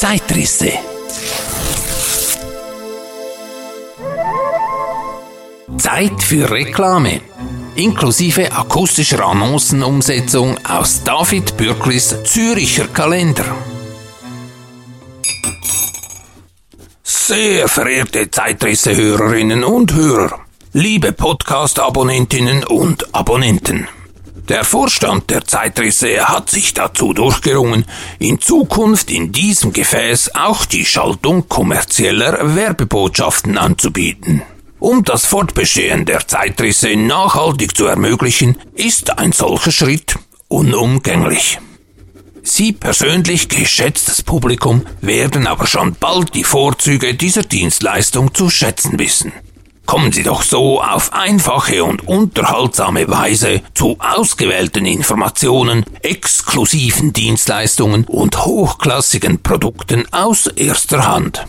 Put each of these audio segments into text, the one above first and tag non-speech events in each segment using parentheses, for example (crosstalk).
Zeitrisse. Zeit für Reklame. Inklusive akustischer Annoncenumsetzung aus David Bürklis Züricher Kalender. Sehr verehrte Zeitrisse-Hörerinnen und Hörer, liebe Podcast-Abonnentinnen und Abonnenten. Der Vorstand der Zeitrisse hat sich dazu durchgerungen, in Zukunft in diesem Gefäß auch die Schaltung kommerzieller Werbebotschaften anzubieten. Um das Fortbestehen der Zeitrisse nachhaltig zu ermöglichen, ist ein solcher Schritt unumgänglich. Sie persönlich, geschätztes Publikum, werden aber schon bald die Vorzüge dieser Dienstleistung zu schätzen wissen. Kommen Sie doch so auf einfache und unterhaltsame Weise zu ausgewählten Informationen, exklusiven Dienstleistungen und hochklassigen Produkten aus erster Hand.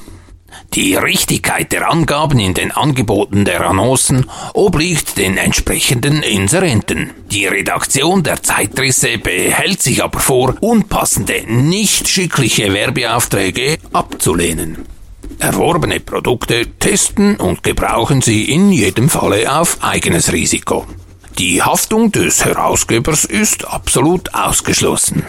Die Richtigkeit der Angaben in den Angeboten der Annoncen obliegt den entsprechenden Inserenten. Die Redaktion der Zeitrisse behält sich aber vor, unpassende, nicht schickliche Werbeaufträge abzulehnen. Erworbene Produkte testen und gebrauchen Sie in jedem Falle auf eigenes Risiko. Die Haftung des Herausgebers ist absolut ausgeschlossen.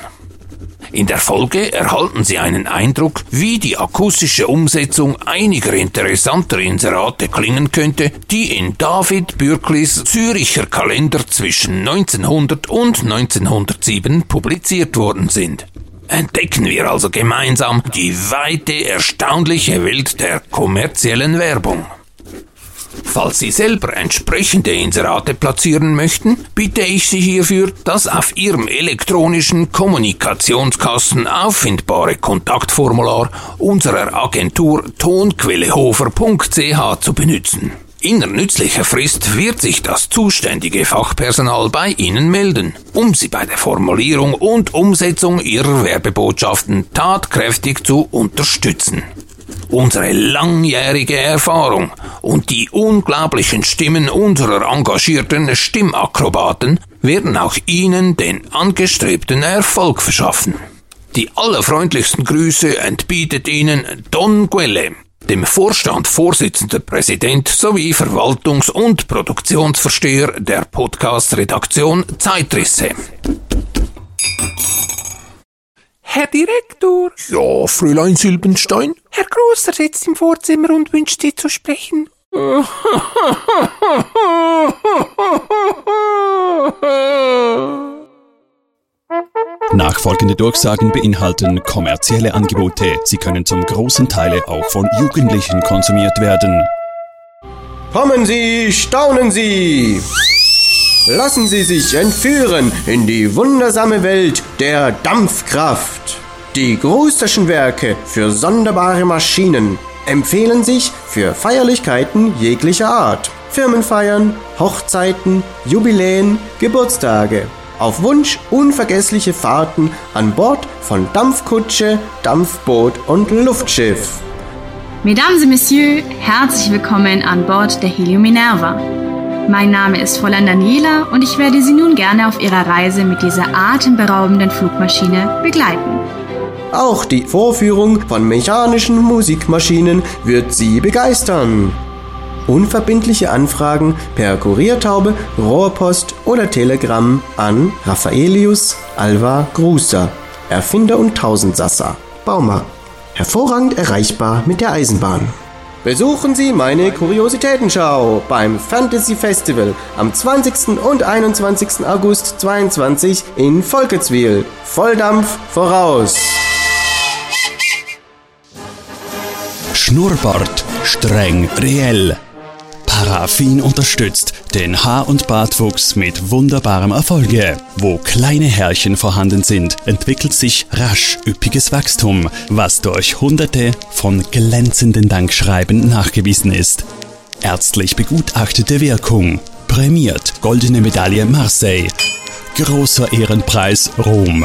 In der Folge erhalten Sie einen Eindruck, wie die akustische Umsetzung einiger interessanter Inserate klingen könnte, die in David Bürklis Züricher Kalender zwischen 1900 und 1907 publiziert worden sind. Entdecken wir also gemeinsam die weite, erstaunliche Welt der kommerziellen Werbung. Falls Sie selber entsprechende Inserate platzieren möchten, bitte ich Sie hierfür, das auf Ihrem elektronischen Kommunikationskasten auffindbare Kontaktformular unserer Agentur tonquellehofer.ch zu benutzen. In nützlicher Frist wird sich das zuständige Fachpersonal bei Ihnen melden, um Sie bei der Formulierung und Umsetzung Ihrer Werbebotschaften tatkräftig zu unterstützen. Unsere langjährige Erfahrung und die unglaublichen Stimmen unserer engagierten Stimmakrobaten werden auch Ihnen den angestrebten Erfolg verschaffen. Die allerfreundlichsten Grüße entbietet Ihnen Don Quelle, dem Vorstand Vorsitzender Präsident sowie Verwaltungs- und Produktionsversteher der Podcast-Redaktion Zeitrisse. Herr Direktor. Ja, Fräulein Silbenstein? Herr Großer sitzt im Vorzimmer und wünscht Sie zu sprechen. (laughs) Nachfolgende Durchsagen beinhalten kommerzielle Angebote. Sie können zum großen Teil auch von Jugendlichen konsumiert werden. Kommen Sie, staunen Sie! Lassen Sie sich entführen in die wundersame Welt der Dampfkraft. Die Grusterschen Werke für sonderbare Maschinen empfehlen sich für Feierlichkeiten jeglicher Art. Firmenfeiern, Hochzeiten, Jubiläen, Geburtstage. Auf Wunsch unvergessliche Fahrten an Bord von Dampfkutsche, Dampfboot und Luftschiff. Mesdames et Messieurs, herzlich willkommen an Bord der Helio Minerva. Mein Name ist Fräulein Daniela und ich werde Sie nun gerne auf Ihrer Reise mit dieser atemberaubenden Flugmaschine begleiten. Auch die Vorführung von mechanischen Musikmaschinen wird Sie begeistern. Unverbindliche Anfragen per Kuriertaube, Rohrpost oder Telegramm an Raffaelius Alva Gruser, Erfinder und Tausendsasser, Baumer. Hervorragend erreichbar mit der Eisenbahn. Besuchen Sie meine Kuriositätenschau beim Fantasy Festival am 20. und 21. August 22 in Volketswil. Volldampf voraus! Schnurrbart, streng, reell. Paraffin unterstützt den Haar- und Bartwuchs mit wunderbarem Erfolge. Wo kleine Härchen vorhanden sind, entwickelt sich rasch üppiges Wachstum, was durch hunderte von glänzenden Dankschreiben nachgewiesen ist. Ärztlich begutachtete Wirkung. Prämiert Goldene Medaille Marseille. Großer Ehrenpreis Rom.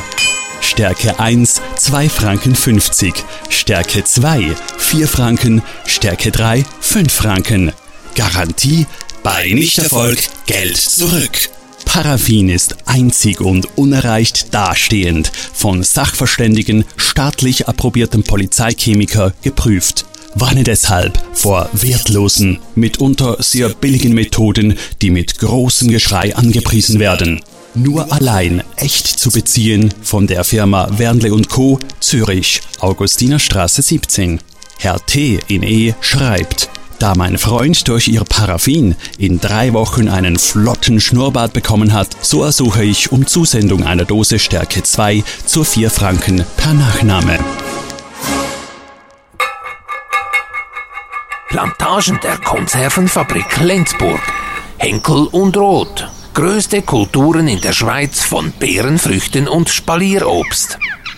Stärke 1 2 Franken 50, Stärke 2 4 Franken, Stärke 3 5 Franken. Garantie bei Nichterfolg Geld zurück. Paraffin ist einzig und unerreicht dastehend, von Sachverständigen, staatlich approbiertem Polizeichemiker geprüft. Warne deshalb vor wertlosen, mitunter sehr billigen Methoden, die mit großem Geschrei angepriesen werden. Nur allein echt zu beziehen von der Firma Wernle Co. Zürich, Augustinerstraße 17. Herr T. in E. schreibt, da mein Freund durch ihr Paraffin in drei Wochen einen flotten Schnurrbart bekommen hat, so ersuche ich um Zusendung einer Dose Stärke 2 zu 4 Franken per Nachname. Plantagen der Konservenfabrik Lenzburg. Henkel und Roth. Größte Kulturen in der Schweiz von Beerenfrüchten und Spalierobst.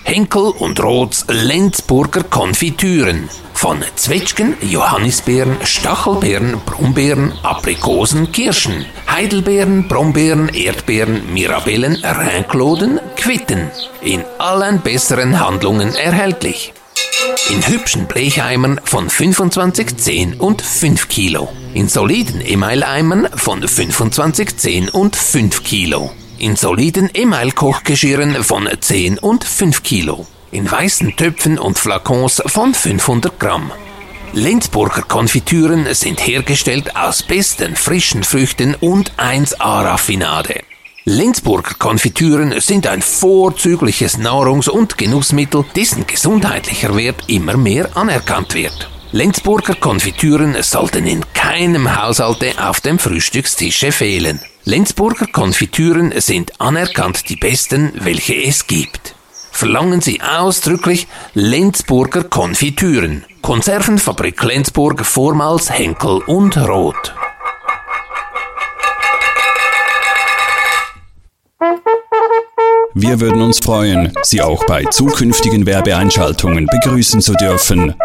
Henkel und Roths Lenzburger Konfitüren. Von Zwetschgen, Johannisbeeren, Stachelbeeren, Brombeeren, Aprikosen, Kirschen, Heidelbeeren, Brombeeren, Erdbeeren, Mirabellen, Reinkloden, Quitten. In allen besseren Handlungen erhältlich. In hübschen Blecheimern von 25, 10 und 5 Kilo. In soliden Emaileimern von 25, 10 und 5 Kilo. In soliden Email-Kochgeschirren von 10 und 5 Kilo in weißen Töpfen und Flakons von 500 Gramm. Lenzburger Konfitüren sind hergestellt aus besten frischen Früchten und 1A-Raffinade. Lenzburger Konfitüren sind ein vorzügliches Nahrungs- und Genussmittel, dessen gesundheitlicher Wert immer mehr anerkannt wird. Lenzburger Konfitüren sollten in keinem Haushalte auf dem Frühstückstische fehlen. Lenzburger Konfitüren sind anerkannt die besten, welche es gibt verlangen Sie ausdrücklich Lenzburger Konfitüren. Konservenfabrik Lenzburg, vormals Henkel und Roth. Wir würden uns freuen, Sie auch bei zukünftigen Werbeeinschaltungen begrüßen zu dürfen.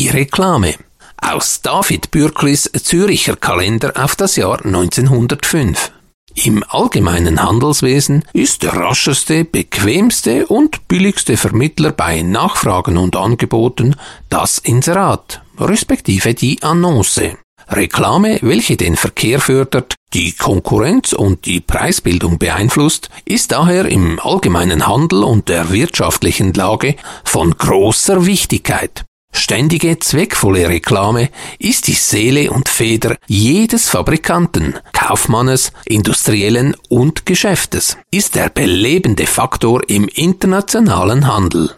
Die Reklame aus David Bürklis Züricher Kalender auf das Jahr 1905. Im allgemeinen Handelswesen ist der rascheste, bequemste und billigste Vermittler bei Nachfragen und Angeboten das Inserat, respektive die Annonce. Reklame, welche den Verkehr fördert, die Konkurrenz und die Preisbildung beeinflusst, ist daher im allgemeinen Handel und der wirtschaftlichen Lage von großer Wichtigkeit. Ständige, zweckvolle Reklame ist die Seele und Feder jedes Fabrikanten, Kaufmannes, Industriellen und Geschäftes, ist der belebende Faktor im internationalen Handel.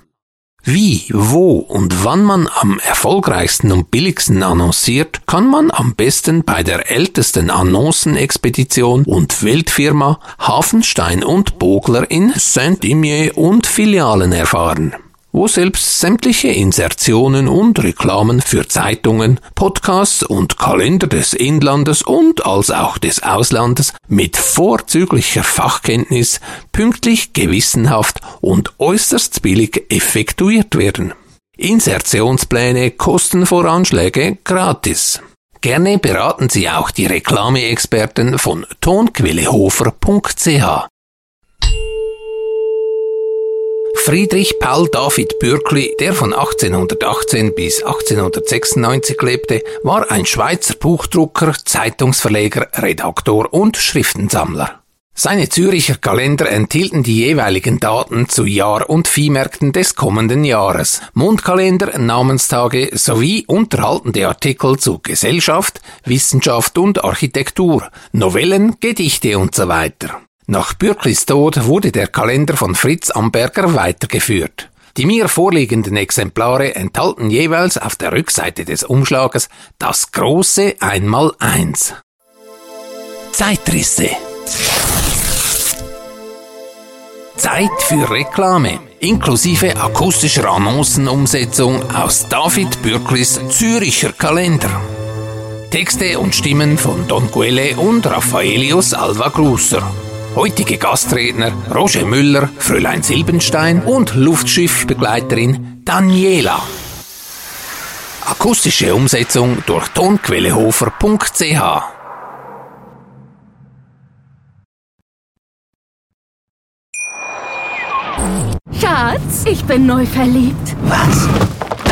Wie, wo und wann man am erfolgreichsten und billigsten annonciert, kann man am besten bei der ältesten Annoncenexpedition und Weltfirma Hafenstein und Bogler in Saint-Imier und Filialen erfahren wo selbst sämtliche Insertionen und Reklamen für Zeitungen, Podcasts und Kalender des Inlandes und als auch des Auslandes mit vorzüglicher Fachkenntnis pünktlich, gewissenhaft und äußerst billig effektuiert werden. Insertionspläne, Kostenvoranschläge gratis. Gerne beraten Sie auch die Reklameexperten von tonquellehofer.ch. Friedrich Paul David Bürkli, der von 1818 bis 1896 lebte, war ein Schweizer Buchdrucker, Zeitungsverleger, Redaktor und Schriftensammler. Seine Züricher Kalender enthielten die jeweiligen Daten zu Jahr- und Viehmärkten des kommenden Jahres, Mondkalender, Namenstage sowie unterhaltende Artikel zu Gesellschaft, Wissenschaft und Architektur, Novellen, Gedichte und so. Nach Bürklis Tod wurde der Kalender von Fritz Amberger weitergeführt. Die mir vorliegenden Exemplare enthalten jeweils auf der Rückseite des Umschlages das große Einmaleins. Zeitrisse. Zeit für Reklame, inklusive akustischer Annoncenumsetzung aus David Bürklis Züricher Kalender. Texte und Stimmen von Don Quelle und Raffaelius Alva Grusser. Heutige Gastredner Roger Müller, Fräulein Silbenstein und Luftschiffbegleiterin Daniela. Akustische Umsetzung durch tonquellehofer.ch Schatz, ich bin neu verliebt. Was?